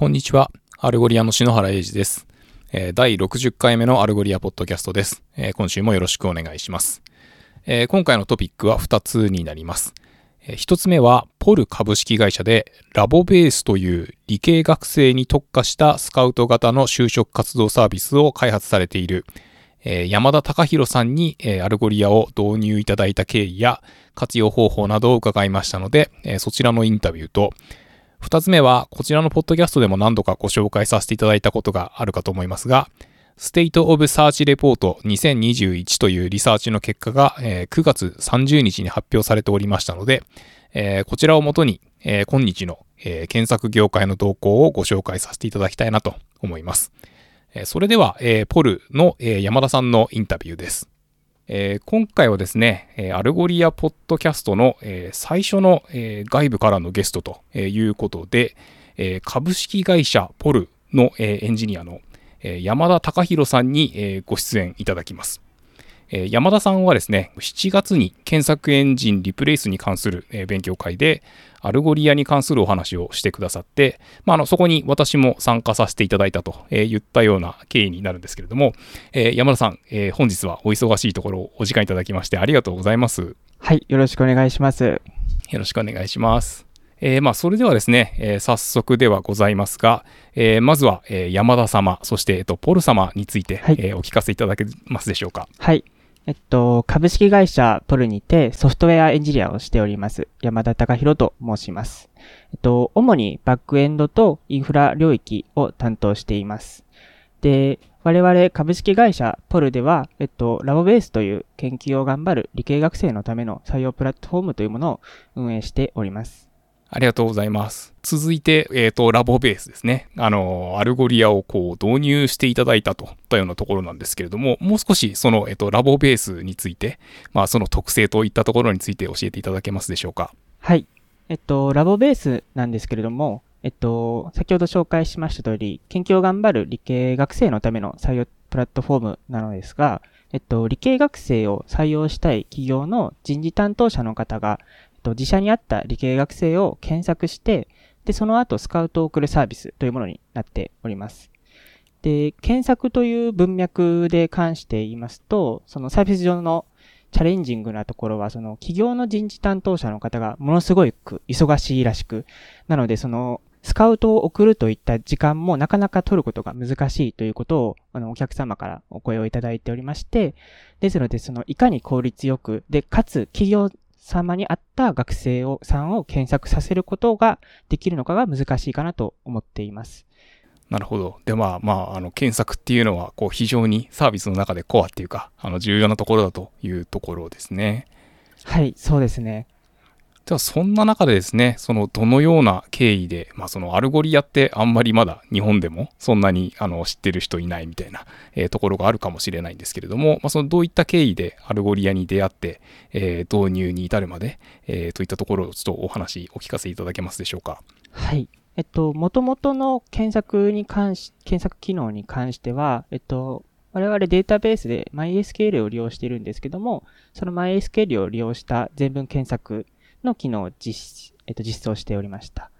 こんにちは。 Algolia の篠原英二です。え第60回目の Algolia ポッドキャストです。え今週もよろしくお願いします。え今回のトピックは2つになります。え1つ目は、 POL 株式会社で LabBase という理系学生に特化したスカウト型の就職活動サービスを開発されているえ山田隆弘さんに、え Algolia を導入いただいた経緯や活用方法などを伺いましたので、えそちらのインタビューと、二つ目は、こちらのポッドキャストでも何度かご紹介させていただいたことがあるかと思いますが、State of Search Report 2021というリサーチの結果が、え9月30日に発表されておりましたので、えこちらをもとに、え今日の、え検索業界の動向をご紹介させていただきたいなと思います。えそれでは、え POL の、え山田さんのインタビューです。えー、今回はですね、え Algolia ポッドキャストの、え、最初の、え、外部からのゲストということで、え株式会社 POL の、えエンジニアの、え山田隆弘さんに、えご出演いただきます。え山田さんはですね、7月に検索エンジンリプレイスに関する、え勉強会で、 Algolia に関するお話をしてくださって、まあ、あのそこに私も参加させていただいたと、え言ったような経緯になるんですけれども、え山田さん、え本日はお忙しいところお時間いただきましてありがとうございます。はい、よろしくお願いします。よろしくお願いします。えー、まあ、それではですね、えー、早速ではございますが、えー、まずは、え山田様、そして、えっと、ポル様について、はい、えお聞かせいただけますでしょうか。はい。えっと、株式会社ポルにてソフトウェアエンジニアをしております。山田隆弘と申します。えっと、主にバックエンドとインフラ領域を担当しています。で、我々株式会社ポルでは、えっと、ラボベースという研究を頑張る理系学生のための採用プラットフォームというものを運営しております。ありがとうございます。続いて、えっ、ー、と、 LabBase ですね。あの、 Algolia をこう導入していただいたといったようなところなんですけれども、もう少しその、えっ、ー、と、 LabBase について、まあ、その特性といったところについて教えていただけますでしょうか。はい。えっと、 LabBase なんですけれども、えっと、先ほど紹介しました通り、研究を頑張る理系学生のための採用プラットフォームなのですが、えっと、理系学生を採用したい企業の人事担当者の方が、と、自社にあった理系学生を検索して、で、その後スカウトを送るサービスというものになっております。で、検索という文脈で関して言いますと、そのサービス上のチャレンジングなところは、その企業の人事担当者の方がものすごく忙しいらしく、なのでそのスカウトを送るといった時間もなかなか取ることが難しいということを、あの、お客様からお声をいただいておりまして、ですので、その、いかに効率よく、で、かつ、企業様に合った学生を、さんを検索させることができるのかが難しいかなと思っています。なるほど。で、まあまあ、あの、検索っていうのは、こう、非常にサービスの中でコアっていうか、あの、重要なところだというところですね。はい、そうですね。ではそんな中でですね、そのどのような経緯で、まあ、その Algolia ってあんまりまだ日本でもそんなにあの知ってる人いないみたいな、えー、ところがあるかもしれないんですけれども、まあ、そのどういった経緯で Algolia に出会って、えー、導入に至るまで、えー、といったところをちょっとお話お聞かせいただけますでしょうか。はい。えっと、もともとの検索に関し、検索機能に関しては、えっと、我々データベースで MySQL を利用しているんですけども、その MySQL を利用した全文検索の機能を実,、えっと、実装しておりました。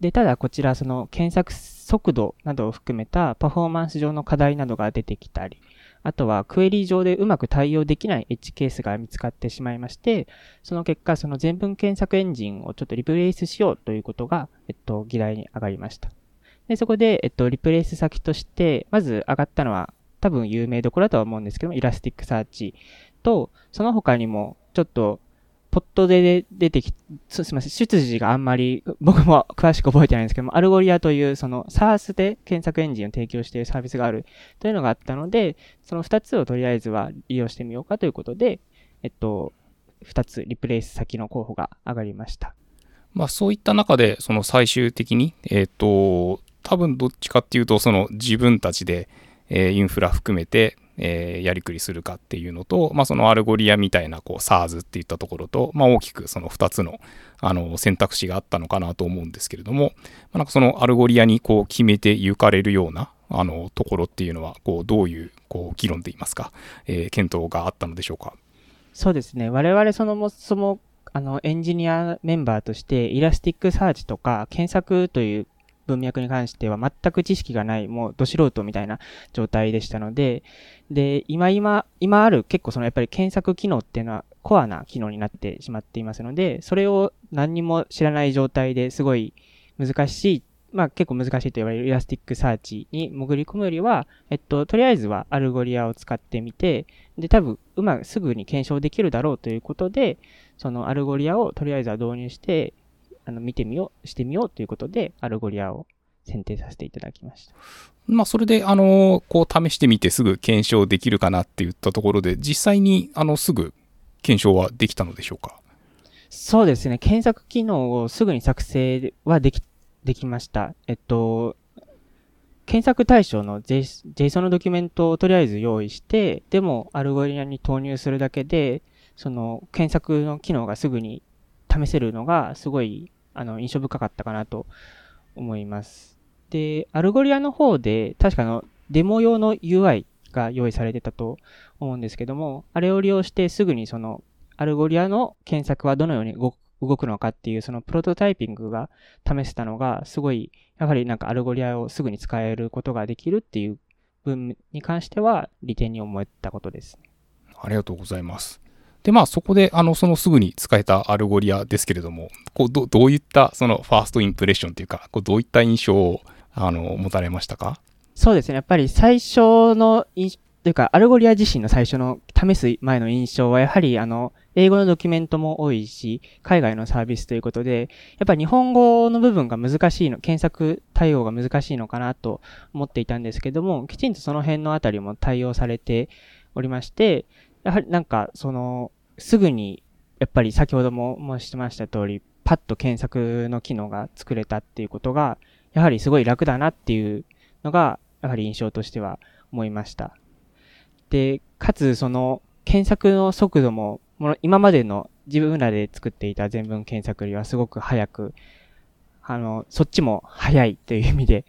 で、ただこちらその検索速度などを含めたパフォーマンス上の課題などが出てきたり、あとはクエリ上でうまく対応できないエッジケースが見つかってしまいまして、その結果その全文検索エンジンをちょっとリプレイスしようということが、えっと、議題に上がりました。で、そこで、えっと、リプレイス先として、まず上がったのは多分有名どころだとは思うんですけども、 Elasticsearch と、その他にもちょっとぽっと出てき、すみません、出自があんまり、僕も詳しく覚えてないんですけども、 Algolia という、その SaaS で検索エンジンを提供しているサービスがあるというのがあったので、その2つをとりあえずは利用してみようかということで、えっと、2つリプレイス先の候補が上がりました。まあそういった中で、その最終的に、えっ、と、多分どっちかっていうと、その自分たちで、えー、インフラ含めて、えー、やりくりするかっていうのと、まあ、その Algolia みたいなこう SaaS っていったところと、まあ、大きくその2つのあの選択肢があったのかなと思うんですけれども、まあ、なんかその Algolia にこう決めて行かれるようなあのところっていうのはこうどういうこう議論で言いますか、えー、検討があったのでしょうか？そうですね我々そのもそもあのエンジニアメンバーとして Elasticsearch とか検索という文脈に関しては全く知識がない、もうど素人みたいな状態でしたので、で、今今、今ある結構そのやっぱり検索機能っていうのはコアな機能になってしまっていますので、それを何にも知らない状態ですごい難しい、まあ結構難しいと言われる Elasticsearch に潜り込むよりは、えっと、とりあえずは Algolia を使ってみて、で、多分、うまくすぐに検証できるだろうということで、その Algolia をとりあえずは導入して、あの、見てみよう、してみようということで、 Algolia を選定させていただきました。まあ、それで、あの、こう試してみてすぐ検証できるかなって言ったところで、実際に、あの、すぐ検証はできたのでしょうか？そうですね。検索機能をすぐに作成はでき、できました。えっと、検索対象の JSON のドキュメントをとりあえず用意して、でも Algolia に投入するだけで、その検索の機能がすぐに試せるのがすごいあの印象深かったかなと思います。で、 Algolia の方で、確かのデモ用の UI が用意されてたと思うんですけども、あれを利用してすぐにその Algolia の検索はどのように動くのかっていうそのプロトタイピングが試せたのがすごい、やはりなんか Algolia をすぐに使えることができるっていう分に関しては利点に思えたことです。ありがとうございます。で、まあそこで、あの、そのすぐに使えた Algolia ですけれども、こうどどういったそのファーストインプレッションというか、こうどういった印象をあの持たれましたか？そうですね。やっぱり最初の印というか、アルゴリア自身の最初の試す前の印象は、やはり、あの、英語のドキュメントも多いし、海外のサービスということで、やっぱり日本語の部分が難しいの、検索対応が難しいのかなと思っていたんですけども、きちんとその辺のあたりも対応されておりまして、やはりなんか、その、すぐに、やっぱり先ほども申しました通り、パッと検索の機能が作れたっていうことが、やはりすごい楽だなっていうのが、やはり印象としては思いました。で、かつその検索の速度も、今までの自分らで作っていた全文検索よりはすごく早く、あの、そっちも早いという意味で、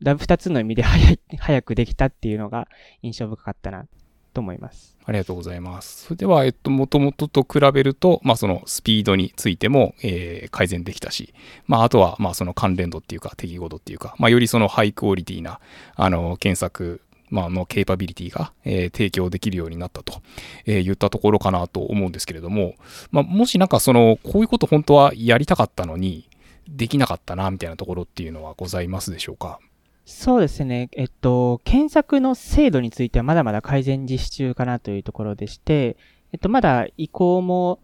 二つの意味で早い、早くできたっていうのが印象深かったなと思います。ありがとうございます。それでは、えっと、もともとと比べると、まあ、そのスピードについても、えー、改善できたし、まあ、あとは、まあ、その関連度っていうか、適合度っていうか、まあ、よりそのハイクオリティな、あの、検索、まあ、のケーパビリティが、えー、提供できるようになったと、えー、言ったところかなと思うんですけれども、まあ、もしなんかその、こういうこと本当はやりたかったのに、できなかったな、みたいなところっていうのはございますでしょうか？そうですね。えっと、検索の精度についてはまだまだ改善実施中かなというところでして、えっと、まだ移行も、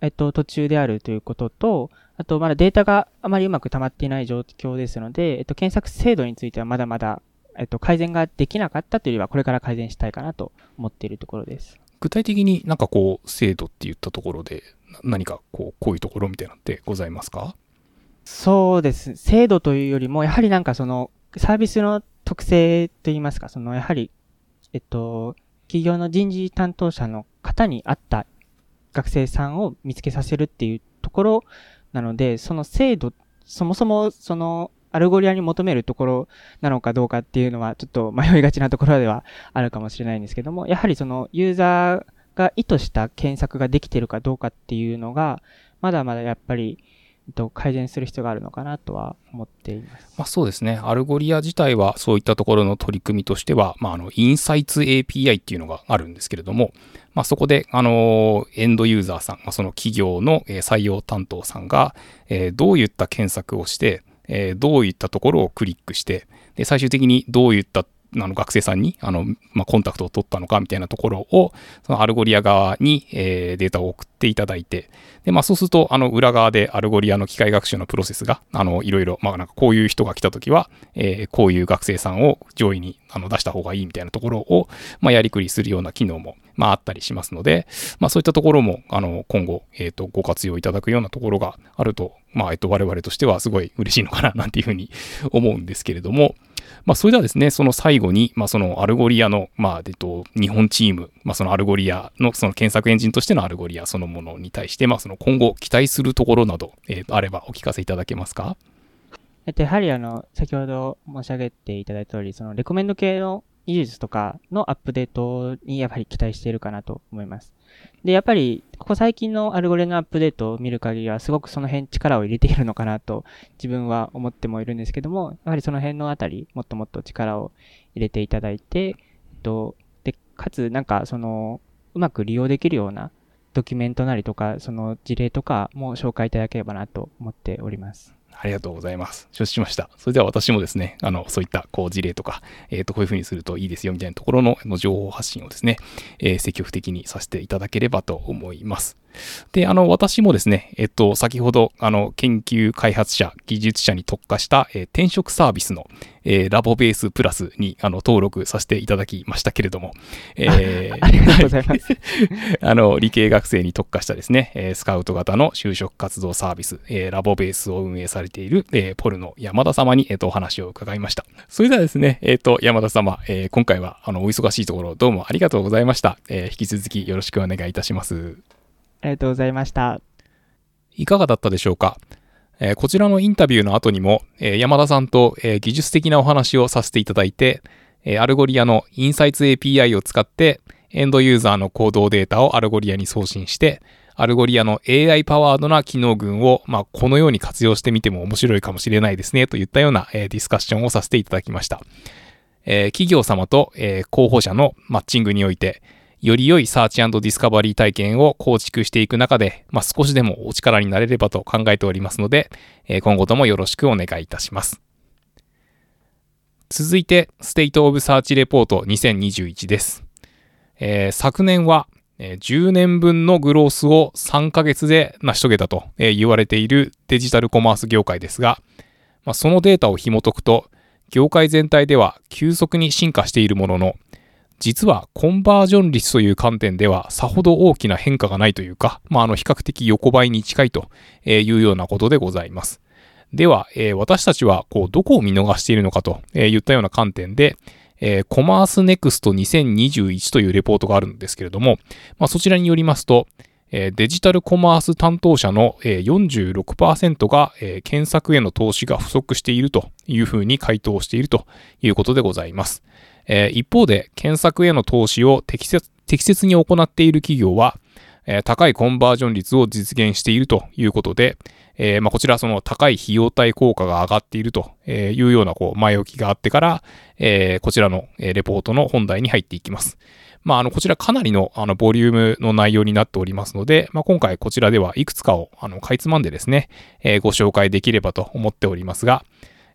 えっと、途中であるということと、あと、まだデータがあまりうまく溜まっていない状況ですので、えっと、検索精度についてはまだまだ、えっと、改善ができなかったというよりは、これから改善したいかなと思っているところです。具体的になんかこう、精度って言ったところで、何かこう、こういうところみたいなのってございますか？そうです。精度というよりも、やはりなんかその、サービスの特性といいますか、その、やはり、えっと、企業の人事担当者の方に合った学生さんを見つけさせるっていうところなので、その制度、そもそもその Algolia に求めるところなのかどうかっていうのはちょっと 迷いがちなところではあるかもしれないんですけども、やはりそのユーザーが意図した検索ができてるかどうかっていうのが、まだまだやっぱりと、改善する必要があるのかなとは思っています。まあ、そうですね。 Algolia 自体はそういったところの取り組みとしては、まあ、あの、 Insights API っていうのがあるんですけれども、まあ、そこで、あの、エンドユーザーさん、ま、その企業の採用担当さんが、えー、どういった検索をして、えー、どういったところをクリックして、で、最終的にどういったあの学生さんにあの、まあ、コンタクトを取ったのかみたいなところを、その Algolia 側に、えー、データを送っていただいて、で、まあ、そうすると、あの、裏側で Algolia の機械学習のプロセスが、あの、いろいろ、まあ、なんかこういう人が来たときは、えー、こういう学生さんを上位にあの出した方がいいみたいなところを、まあ、やりくりするような機能も、まあ、あったりしますので、まあ、そういったところも、あの、今後、え、ー、と、ご活用いただくようなところがあると、まあ、えっ、と、我々としてはすごい嬉しいのかな、なんていうふうに思うんですけれども、まあ、それではですね、その最後に、まあ、その Algolia の、まあ、えっと、日本チーム、まあ、その Algolia の、その検索エンジンとしての Algolia そのものに対して、まあ、その今後期待するところなど、えー、あればお聞かせいただけますか？えっと、やはりあの、先ほど申し上げていただいた通り、そのレコメンド系の技術とかのアップデートにやはり期待しているかなと思います。で、やっぱり、ここ最近のアルゴリのアップデートを見る限りは、すごくその辺力を入れているのかなと自分は思ってもいるんですけども、やはりその辺のあたり、もっともっと力を入れていただいて、えっと、で、かつ、なんか、その、うまく利用できるようなドキュメントなりとか、その事例とかも紹介いただければなと思っております。ありがとうございます。承知しました。それでは私もですね、あの、そういったこう事例とか、えっ、ー、と、こういうふうにするといいですよみたいなところのの情報発信をですね、えー、積極的にさせていただければと思います。で、あの、私もですね、えっと、先ほど、あの、研究開発者、技術者に特化した、えー、転職サービスの、えー、ラボベースプラスに、あの、登録させていただきましたけれども、えー、ありがとうございます。あの、理系学生に特化したですね、えー、スカウト型の就職活動サービス、えー、ラボベースを運営されている、えー、ポルの山田様に、えっ、ー、と、お話を伺いました。それではですね、えっ、ー、と、山田様、えー、今回は、あの、お忙しいところ、どうもありがとうございました。えー、引き続きよろしくお願いいたします。ありがとうございました。いかがだったでしょうか？え、こちらのインタビューの後にも、え、山田さんと、え、技術的なお話をさせていただいて、えアルゴリアのインサイツ API を使って、エンドユーザーの行動データをアルゴリアに送信して、アルゴリアの AI パワードな機能群を、まあ、このように活用してみても面白いかもしれないですね、といったような、えディスカッションをさせていただきました。え企業様と、え候補者のマッチングにおいて、より良い search discovery 体験を構築していく中で、まあ、少しでもお力になれればと考えておりますので、え今後ともよろしくお願いいたします。続いて、 State of Search Report 2021です。えー、昨年は、え10年分のグロースを3ヶ月で成し遂げたと、え言われているデジタルコマース業界ですが、まあ、そのデータを紐解くと、業界全体では急速に進化しているものの、実はコンバージョン率という観点ではさほど大きな変化がないというか、まあ、あの比較的横ばいに近いというようなことでございます。では、えー、私たちはこうどこを見逃しているのかといったような観点で、えー、コマースネクスト2021というレポートがあるんですけれども、まあ、そちらによりますと、えー、デジタルコマース担当者の、えー、46%が、えー、検索への投資が不足しているというふうに回答しているということでございます。え、一方で、検索への投資を適切適切に行っている企業は、え、高いコンバージョン率を実現しているということで、え、ま、こちらその高い費用対効果が上がっているというようなこう前置きがあってから、え、こちらのレポートの本題に入っていきます。まあ、あの、こちらかなりの、あの、ボリュームの内容になっておりますので、まあ、今回こちらではいくつかを、あの、かいつまんでですね、え、ご紹介できればと思っておりますが、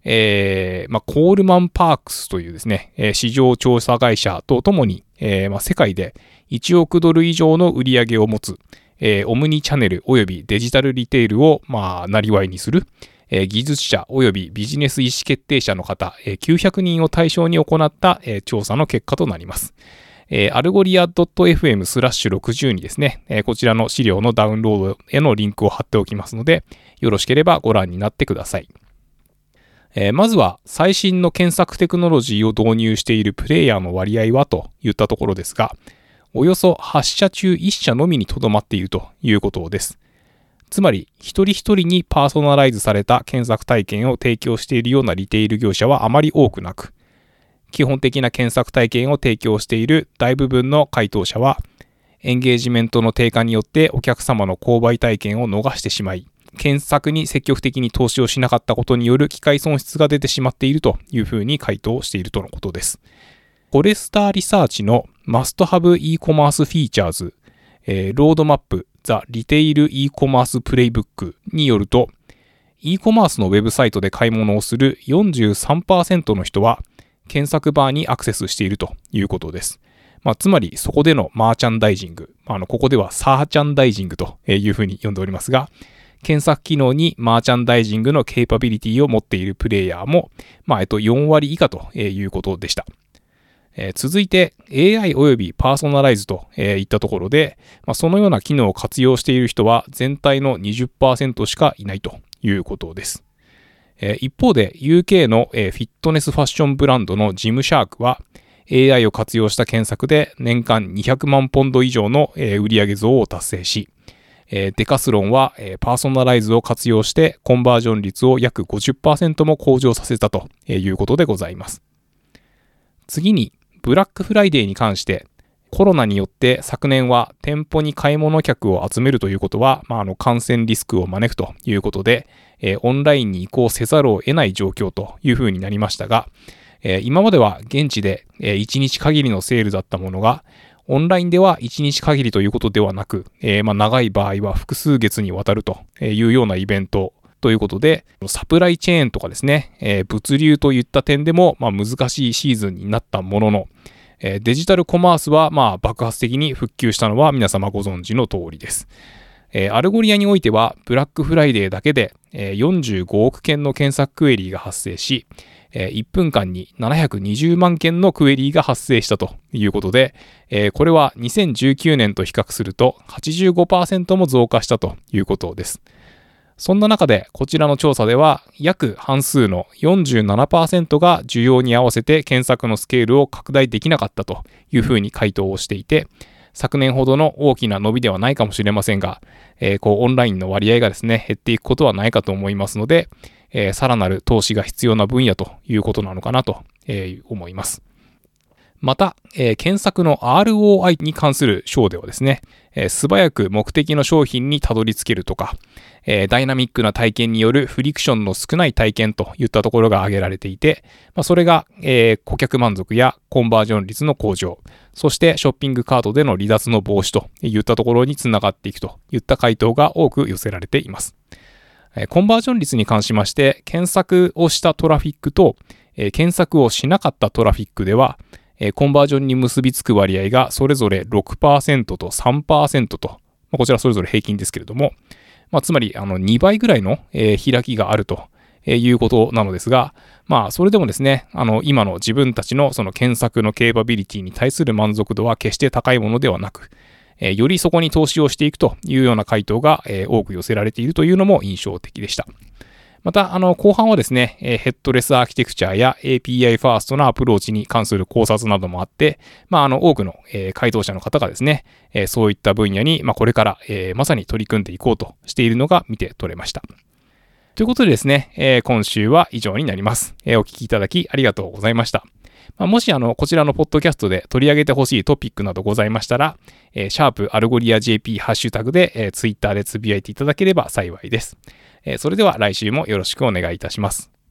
えー、まあ、コールマン・パークスというですね、えー、市場調査会社とともに、えー、まあ、世界で1億ドル以上の売り上げを持つ、え、オムニチャンネル及びデジタルリテールを、まあ、なりわいにする、え、技術者及びビジネス意思決定者の方、えー、900人を対象に行った、え、調査の結果となります。えー、アルゴリア .fm スラッシュ60にですね、え、こちらの資料のダウンロードへのリンクを貼っておきますので、よろしければご覧になってください。えー、まずは最新の検索テクノロジーを導入しているプレイヤーの割合はといったところですが、およそ8社中1社のみにとどまっているということです。つまり、一人一人にパーソナライズされた検索体験を提供しているようなリテール業者はあまり多くなく、基本的な検索体験を提供している大部分の回答者は、エンゲージメントの低下によってお客様の購買体験を逃してしまい、検索に積極的に投資をしなかったことによる機械損失が出てしまっているというふうに回答しているとのことです。フォレスターリサーチの Must Have E-Commerce Features、えー、ロードマップ The Retail E-Commerce Playbook によると、e コマースのウェブサイトで買い物をする43%の人は検索バーにアクセスしているということです。まあ、つまりそこでのマーチャンダイジング、あの、ここでは searchandising というふうに呼んでおりますが、検索機能にマーチャンダイジングの capability を持っているプレイヤーも、まあ、えっと、4割以下ということでした。えー、続いて AI 及びパーソナライズといったところで、まあ、そのような機能を活用している人は全体の20%しかいないということです。えー、一方で UK の、えー、フィットネスファッションブランドのジムシャークは AI を活用した検索で年間200万ポンド以上の、えー、売上増を達成し、えデカスロンは、えパーソナライズを活用してコンバージョン率を約50%も向上させたということでございます。次にブラックフライデーに関して、コロナによって昨年は店舗に買い物客を集めるということは、まあ、あの感染リスクを招くということで、えーオンラインに移行せざるを得ない状況というふうになりましたが、えー今までは現地で、え1日限りのセールだったものが、オンラインでは1日限りということではなく、えーまあ、長い場合は複数月にわたるというようなイベントということで、サプライチェーンとかですね、えー物流といった点でも、まあ、難しいシーズンになったものの、えーデジタルコマースは、まあ、爆発的に復旧したのは皆様ご存知の通りです。えーアルゴリアにおいては、ブラックフライデーだけで、えー45億件の検索クエリーが発生し、え1分間に720万件のクエリーが発生したということで、これは2019年と比較すると85%も増加したということです。そんな中で、こちらの調査では、約半数の47%が需要に合わせて検索のスケールを拡大できなかったというふうに回答をしていて、昨年ほどの大きな伸びではないかもしれませんが、えーこうオンラインの割合がですね、減っていくことはないかと思いますので、えーさらなる投資が必要な分野ということなのかなと、えー思います。また、えー検索の ROI に関する章ではですね、えー素早く目的の商品にたどり着けるとか、えーダイナミックな体験によるフリクションの少ない体験といったところが挙げられていて、まあ、それが、え顧客満足やコンバージョン率の向上、そしてショッピングカートでの離脱の防止といったところにつながっていくといった回答が多く寄せられています。コンバージョン率に関しまして、検索をしたトラフィックと、え検索をしなかったトラフィックでは、えコンバージョンに結びつく割合がそれぞれ6%と3%と、まあこちらそれぞれ平均ですけれども、まあ、つまりあの2倍ぐらいの、え開きがあるということなのですが、まあ、それでもですね、あの、今の自分たちのその検索のケーパビリティに対する満足度は決して高いものではなく、えーよりそこに投資をしていくというような回答が、えー多く寄せられているというのも印象的でした。また、あの、後半はですね、えヘッドレスアーキテクチャや API ファーストなアプローチに関する考察などもあって、まあ、あの、多くの、え回答者の方がですね、えそういった分野に、まあ、これから、えまさに取り組んでいこうとしているのが見て取れました。ということでですね、えー今週は以上になります。えーお聞きいただきありがとうございました。まあ、もしあの、こちらのポッドキャストで取り上げてほしいトピックなどございましたら、えーシャープアルゴリア JP ハッシュタグで、えー、ツイッターでつぶやいていただければ幸いです。えーそれでは来週もよろしくお願いいたします。